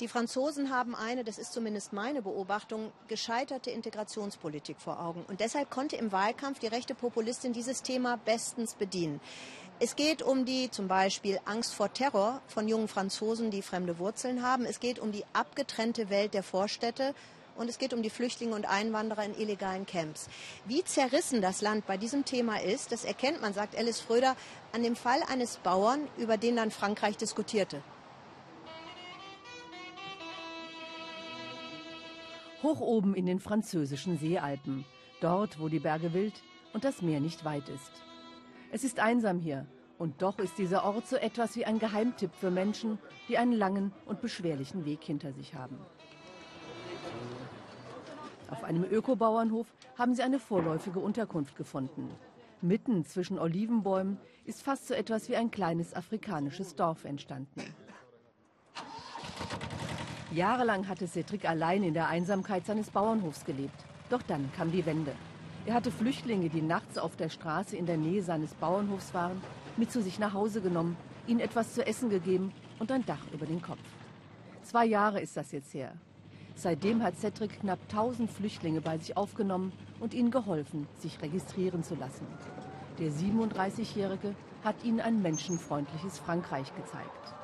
Die Franzosen haben eine, das ist zumindest meine Beobachtung, gescheiterte Integrationspolitik vor Augen. Und deshalb konnte im Wahlkampf die rechte Populistin dieses Thema bestens bedienen. Es geht um die zum Beispiel Angst vor Terror von jungen Franzosen, die fremde Wurzeln haben. Es geht um die abgetrennte Welt der Vorstädte. Und es geht um die Flüchtlinge und Einwanderer in illegalen Camps. Wie zerrissen das Land bei diesem Thema ist, das erkennt man, sagt Alice Fröder, an dem Fall eines Bauern, über den dann Frankreich diskutierte. Hoch oben in den französischen Seealpen, dort, wo die Berge wild und das Meer nicht weit ist. Es ist einsam hier und doch ist dieser Ort so etwas wie ein Geheimtipp für Menschen, die einen langen und beschwerlichen Weg hinter sich haben. Auf einem Ökobauernhof haben sie eine vorläufige Unterkunft gefunden. Mitten zwischen Olivenbäumen ist fast so etwas wie ein kleines afrikanisches Dorf entstanden. Jahrelang hatte Cedric allein in der Einsamkeit seines Bauernhofs gelebt. Doch dann kam die Wende. Er hatte Flüchtlinge, die nachts auf der Straße in der Nähe seines Bauernhofs waren, mit zu sich nach Hause genommen, ihnen etwas zu essen gegeben und ein Dach über den Kopf. Zwei Jahre ist das jetzt her. Seitdem hat Cedric knapp 1000 Flüchtlinge bei sich aufgenommen und ihnen geholfen, sich registrieren zu lassen. Der 37-Jährige hat ihnen ein menschenfreundliches Frankreich gezeigt.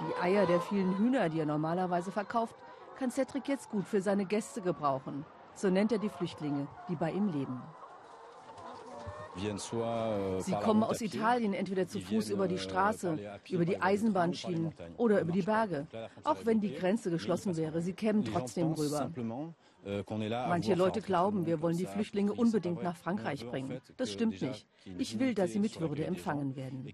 Die Eier der vielen Hühner, die er normalerweise verkauft, kann Cedric jetzt gut für seine Gäste gebrauchen. So nennt er die Flüchtlinge, die bei ihm leben. Euh, Sie kommen aus Italien entweder zu Fuß über die euh, Straße, über die Eisenbahnschienen oder über die Berge. Auch wenn die Grenze geschlossen wäre, sie kämen trotzdem rüber. Euh, Manche Leute glauben, wir wollen die Flüchtlinge unbedingt nach Frankreich bringen. Das stimmt nicht. Ich will, dass sie mit Würde empfangen werden.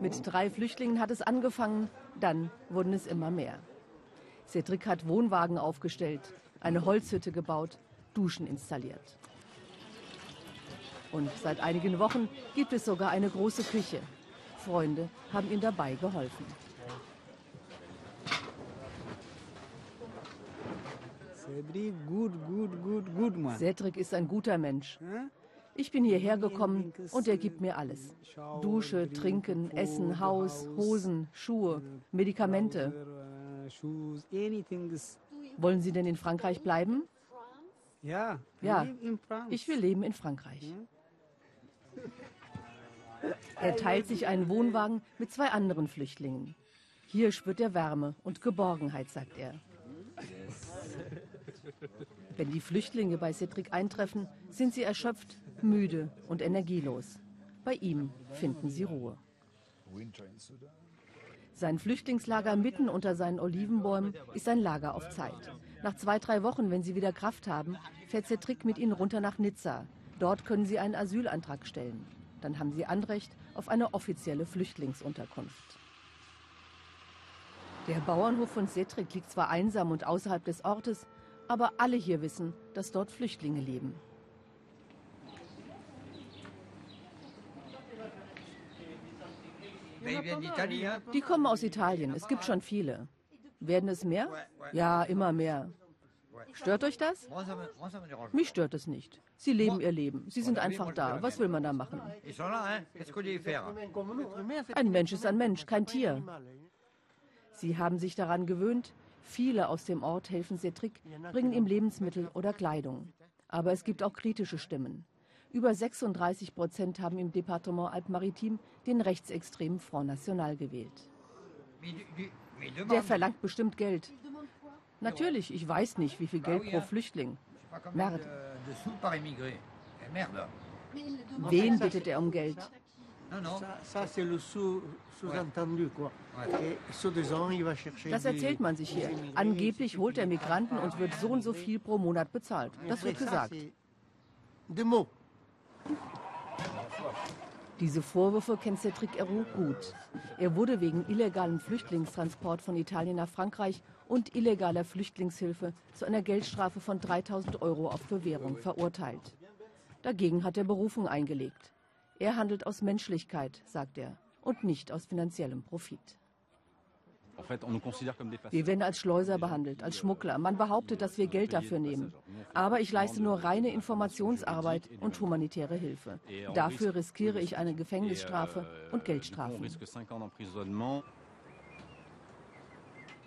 Mit drei Flüchtlingen hat es angefangen, dann wurden es immer mehr. Cedric hat Wohnwagen aufgestellt, eine Holzhütte gebaut, Duschen installiert. Und seit einigen Wochen gibt es sogar eine große Küche. Freunde haben ihm dabei geholfen. Cedric ist ein guter Mensch. Ich bin hierher gekommen und er gibt mir alles. Dusche, Trinken, Essen, Haus, Hosen, Schuhe, Medikamente. Wollen Sie denn in Frankreich bleiben? Ja, ja. ich will leben in Frankreich. Er teilt sich einen Wohnwagen mit zwei anderen Flüchtlingen. Hier spürt er Wärme und Geborgenheit, sagt er. Wenn die Flüchtlinge bei Cedric eintreffen, sind sie erschöpft, müde und energielos. Bei ihm finden sie Ruhe. Sein Flüchtlingslager mitten unter seinen Olivenbäumen ist ein Lager auf Zeit. Nach zwei, drei Wochen, wenn sie wieder Kraft haben, fährt Cedric mit ihnen runter nach Nizza. Dort können sie einen Asylantrag stellen. Dann haben sie Anrecht auf eine offizielle Flüchtlingsunterkunft. Der Bauernhof von Cedric liegt zwar einsam und außerhalb des Ortes, aber alle hier wissen, dass dort Flüchtlinge leben. Die kommen aus Italien. Es gibt schon viele. Werden es mehr? Ja, immer mehr. Stört euch das? Mich stört es nicht. Sie leben ihr Leben. Sie sind einfach da. Was will man da machen? Ein Mensch ist ein Mensch, kein Tier. Sie haben sich daran gewöhnt. Viele aus dem Ort helfen Cedric, bringen ihm Lebensmittel oder Kleidung. Aber es gibt auch kritische Stimmen. Über 36 Prozent haben im Departement Alpes-Maritimes den rechtsextremen Front National gewählt. Der verlangt bestimmt Geld. Natürlich, ich weiß nicht, wie viel Geld pro Flüchtling. Merde. Wen bittet er um Geld? Das erzählt man sich hier. Angeblich holt er Migranten und wird so und so viel pro Monat bezahlt. Das wird gesagt. Diese Vorwürfe kennt Cedric Héroux gut. Er wurde wegen illegalem Flüchtlingstransport von Italien nach Frankreich und illegaler Flüchtlingshilfe zu einer Geldstrafe von 3000 Euro auf Bewährung verurteilt. Dagegen hat er Berufung eingelegt. Er handelt aus Menschlichkeit, sagt er, und nicht aus finanziellem Profit. Wir werden als Schleuser behandelt, als Schmuggler. Man behauptet, dass wir Geld dafür nehmen. Aber ich leiste nur reine Informationsarbeit und humanitäre Hilfe. Dafür riskiere ich eine Gefängnisstrafe und Geldstrafen.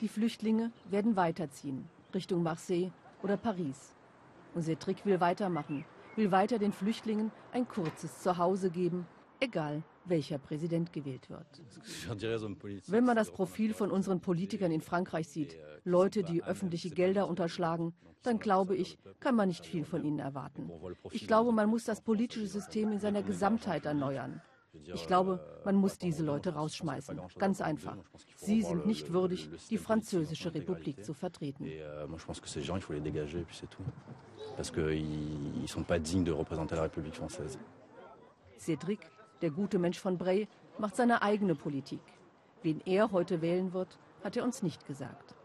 Die Flüchtlinge werden weiterziehen, Richtung Marseille oder Paris. Und Cedric will weitermachen, will weiter den Flüchtlingen ein kurzes Zuhause geben, egal welcher Präsident gewählt wird. Wenn man das Profil von unseren Politikern in Frankreich sieht, Leute, die öffentliche Gelder unterschlagen, dann glaube ich, kann man nicht viel von ihnen erwarten. Ich glaube, man muss das politische System in seiner Gesamtheit erneuern. Ich glaube, man muss diese Leute rausschmeißen. Ganz einfach. Sie sind nicht würdig, die französische Republik zu vertreten. Cédric, der gute Mensch von Bray, macht seine eigene Politik. Wen er heute wählen wird, hat er uns nicht gesagt.